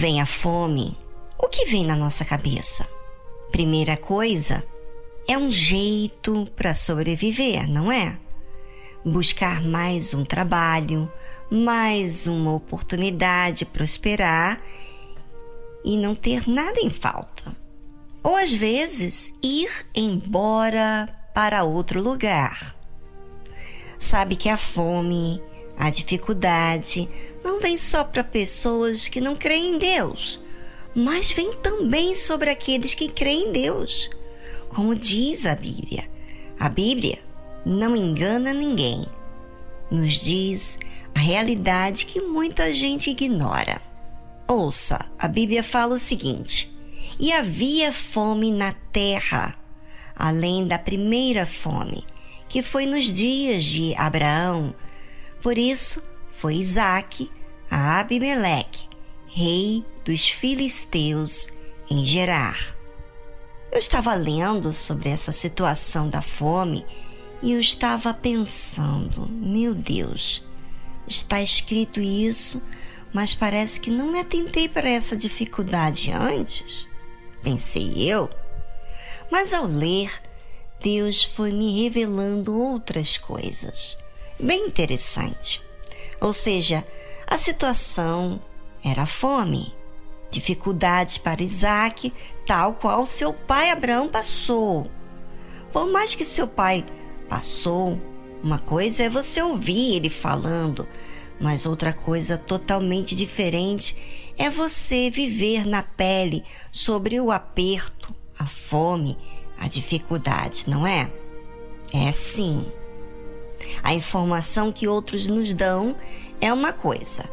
Vem a fome, o que vem na nossa cabeça? Primeira coisa, é um jeito para sobreviver, não é? Buscar mais um trabalho, mais uma oportunidade de prosperar e não ter nada em falta. Ou às vezes ir embora para outro lugar. Sabe que a fome, a dificuldade não vem só para pessoas que não creem em Deus, mas vem também sobre aqueles que creem em Deus. Como diz a Bíblia, a Bíblia não engana ninguém. Nos diz a realidade que muita gente ignora. Ouça, a Bíblia fala o seguinte: E havia fome na terra, além da primeira fome, que foi nos dias de Abraão. Por isso foi Isaque a Abimeleque, rei dos filisteus, em Gerar. Eu estava lendo sobre essa situação da fome e eu estava pensando, meu Deus, está escrito isso, mas parece que não me atentei para essa dificuldade antes. Pensei eu. Mas ao ler, Deus foi me revelando outras coisas. Bem interessante. Ou seja, a situação era fome, dificuldades para Isaac, tal qual seu pai Abraão passou. Por mais que seu pai passou, uma coisa é você ouvir ele falando, mas outra coisa totalmente diferente é você viver na pele sobre o aperto, a fome, a dificuldade, não é? É sim. A informação que outros nos dão é uma coisa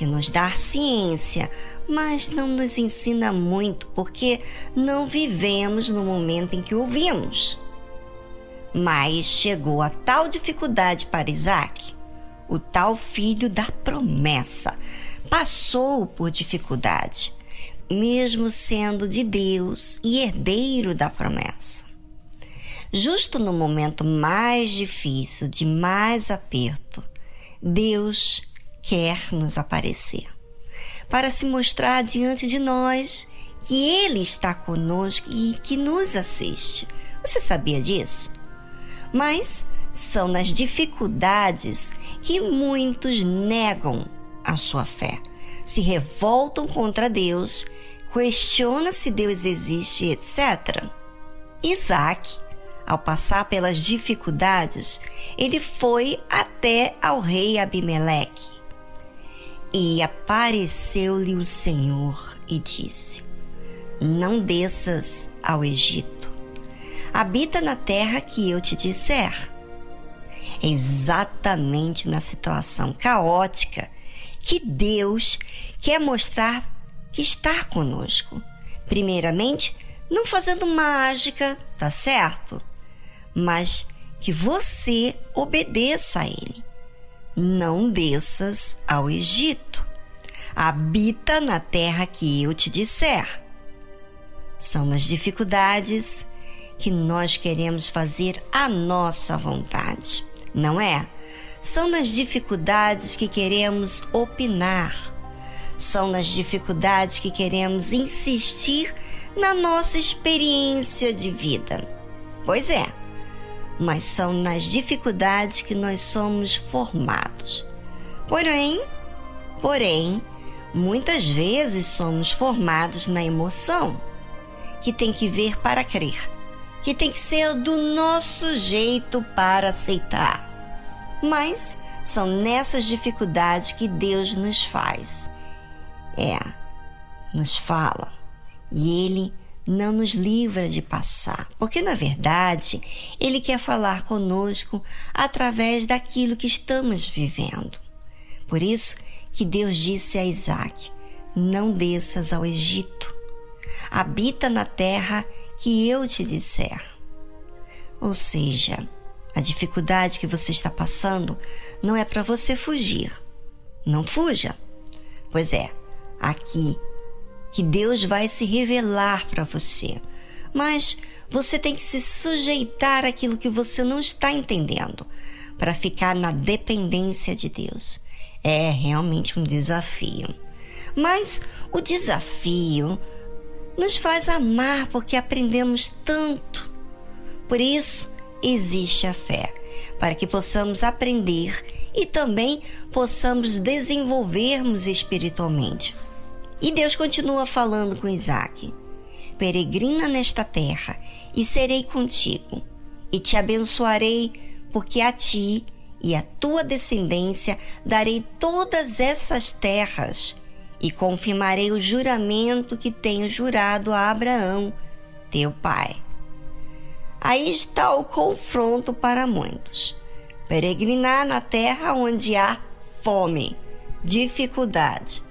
que nos dá ciência, mas não nos ensina muito porque não vivemos no momento em que ouvimos. Mas chegou a tal dificuldade para Isaac, o tal filho da promessa, passou por dificuldade, mesmo sendo de Deus e herdeiro da promessa. Justo no momento mais difícil, de mais aperto, Deus quer nos aparecer para se mostrar diante de nós que Ele está conosco e que nos assiste. Você sabia disso? Mas são nas dificuldades que muitos negam a sua fé, se revoltam contra Deus, questionam se Deus existe, etc. Isaac ao passar pelas dificuldades, ele foi até ao rei Abimeleque. E apareceu-lhe o Senhor e disse: Não desças ao Egito. Habita na terra que eu te disser. Exatamente na situação caótica que Deus quer mostrar que está conosco. Primeiramente, não fazendo mágica, tá certo? mas que você obedeça a ele. Não desças ao Egito. Habita na terra que eu te disser. São nas dificuldades que nós queremos fazer a nossa vontade, não é? São nas dificuldades que queremos opinar. São nas dificuldades que queremos insistir na nossa experiência de vida. Pois é, mas são nas dificuldades que nós somos formados. Porém, porém, muitas vezes somos formados na emoção, que tem que ver para crer, que tem que ser do nosso jeito para aceitar. Mas são nessas dificuldades que Deus nos faz. É, nos fala. E Ele não nos livra de passar, porque na verdade Ele quer falar conosco através daquilo que estamos vivendo. Por isso que Deus disse a Isaac: Não desças ao Egito, habita na terra que eu te disser. Ou seja, a dificuldade que você está passando não é para você fugir. Não fuja. Pois é, aqui que Deus vai se revelar para você. Mas você tem que se sujeitar àquilo que você não está entendendo para ficar na dependência de Deus. É realmente um desafio. Mas o desafio nos faz amar porque aprendemos tanto. Por isso existe a fé, para que possamos aprender e também possamos desenvolvermos espiritualmente. E Deus continua falando com Isaac: Peregrina nesta terra e serei contigo, e te abençoarei, porque a ti e a tua descendência darei todas essas terras, e confirmarei o juramento que tenho jurado a Abraão, teu pai. Aí está o confronto para muitos. Peregrinar na terra onde há fome, dificuldade.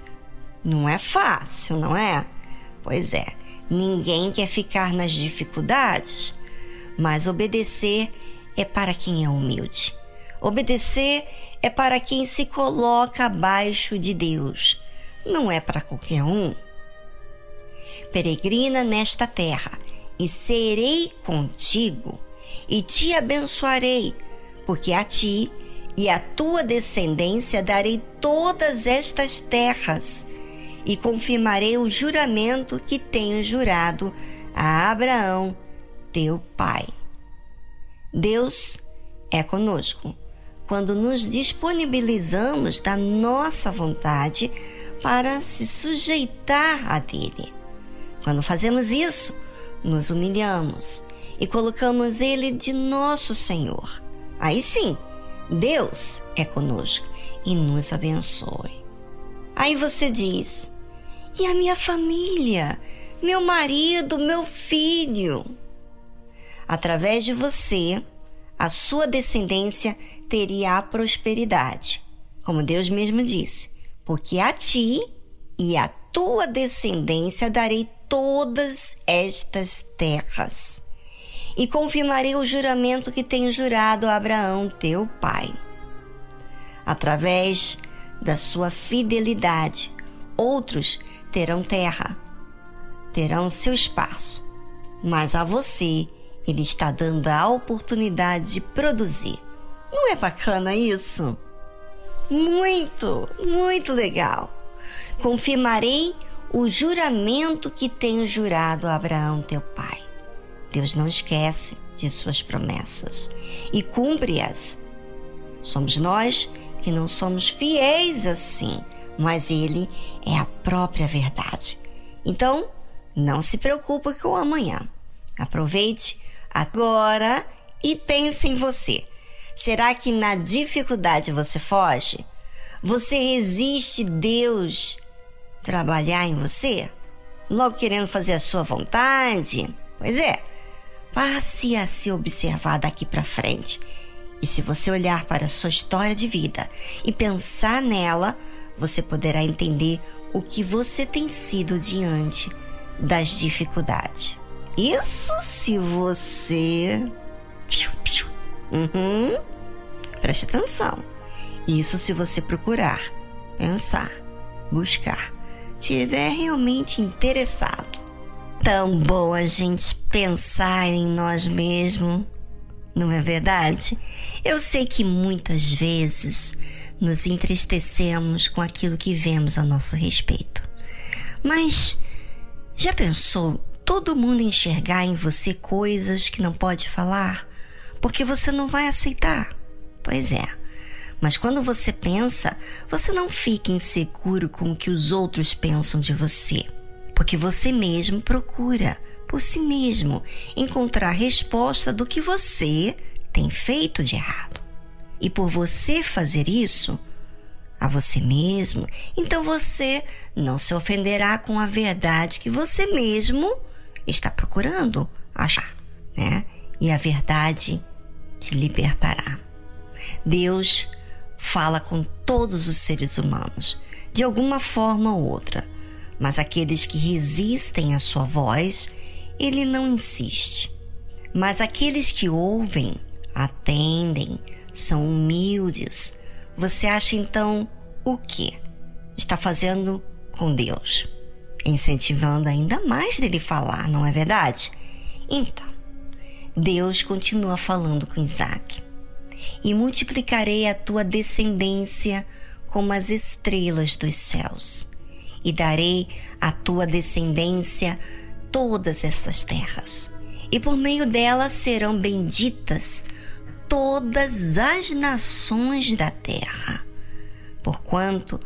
Não é fácil, não é? Pois é, ninguém quer ficar nas dificuldades, mas obedecer é para quem é humilde. Obedecer é para quem se coloca abaixo de Deus, não é para qualquer um. Peregrina nesta terra, e serei contigo, e te abençoarei, porque a ti e à tua descendência darei todas estas terras, e confirmarei o juramento que tenho jurado a Abraão, teu pai. Deus é conosco quando nos disponibilizamos da nossa vontade para se sujeitar a dele. Quando fazemos isso, nos humilhamos e colocamos ele de nosso Senhor. Aí sim, Deus é conosco e nos abençoe. Aí você diz: e a minha família, meu marido, meu filho? Através de você, a sua descendência teria a prosperidade. Como Deus mesmo disse: Porque a ti e a tua descendência darei todas estas terras. E confirmarei o juramento que tenho jurado a Abraão, teu pai. Através da sua fidelidade, outros terão terra, terão seu espaço, mas a você ele está dando a oportunidade de produzir. Não é bacana isso? Muito, muito legal. Confirmarei o juramento que tenho jurado a Abraão, teu pai. Deus não esquece de suas promessas e cumpre-as. Somos nós que não somos fiéis assim, mas Ele é a própria verdade. Então, não se preocupe com o amanhã. Aproveite agora e pense em você. Será que na dificuldade você foge? Você resiste Deus trabalhar em você? Logo querendo fazer a sua vontade? Pois é, passe a se observar daqui para frente. E se você olhar para a sua história de vida e pensar nela, você poderá entender o que você tem sido diante das dificuldades. Isso se você. Uhum. Preste atenção. Isso se você procurar, pensar, buscar, tiver realmente interessado. Tão bom a gente pensar em nós mesmos, não é verdade? Eu sei que muitas vezes nos entristecemos com aquilo que vemos a nosso respeito. Mas já pensou todo mundo enxergar em você coisas que não pode falar, porque você não vai aceitar. Pois é. Mas quando você pensa, você não fica inseguro com o que os outros pensam de você, porque você mesmo procura, por si mesmo, encontrar resposta do que você tem feito de errado. E por você fazer isso, a você mesmo, então você não se ofenderá com a verdade que você mesmo está procurando achar, né? E a verdade te libertará. Deus fala com todos os seres humanos, de alguma forma ou outra, mas aqueles que resistem à sua voz, ele não insiste. Mas aqueles que ouvem, atendem, são humildes, você acha então o que está fazendo com Deus? incentivando ainda mais dele falar, não é verdade? Então, Deus continua falando com Isaac: E multiplicarei a tua descendência como as estrelas dos céus, e darei à tua descendência todas estas terras, e por meio delas serão benditas todas as nações da terra, porquanto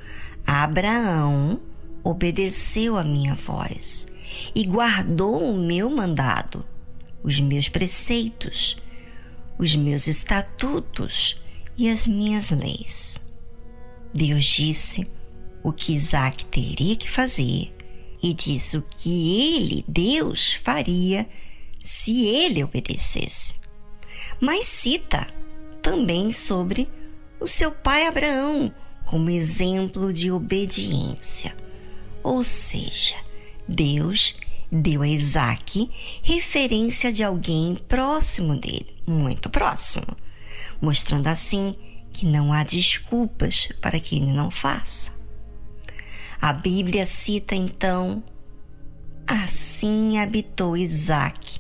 Abraão obedeceu a minha voz e guardou o meu mandado, os meus preceitos, os meus estatutos e as minhas leis. Deus disse o que Isaac teria que fazer e disse o que ele, Deus, faria se ele obedecesse. Mas cita também sobre o seu pai Abraão como exemplo de obediência. Ou seja, Deus deu a Isaac referência de alguém próximo dele, muito próximo, mostrando assim que não há desculpas para que ele não faça. A Bíblia cita então: Assim habitou Isaac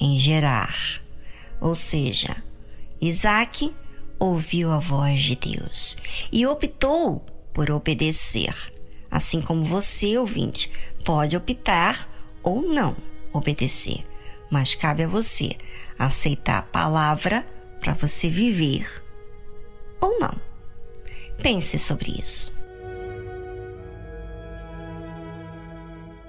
em Gerar, ou seja, Isaac ouviu a voz de Deus e optou por obedecer, assim como você, ouvinte, pode optar ou não obedecer, mas cabe a você aceitar a palavra para você viver ou não. Pense sobre isso.